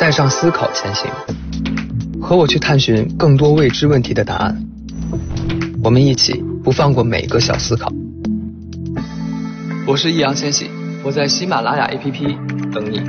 带上思考前行。和我去探寻更多未知问题的答案。我们一起不放过每个小思考。我是易烊千玺我在喜马拉雅 app 等你。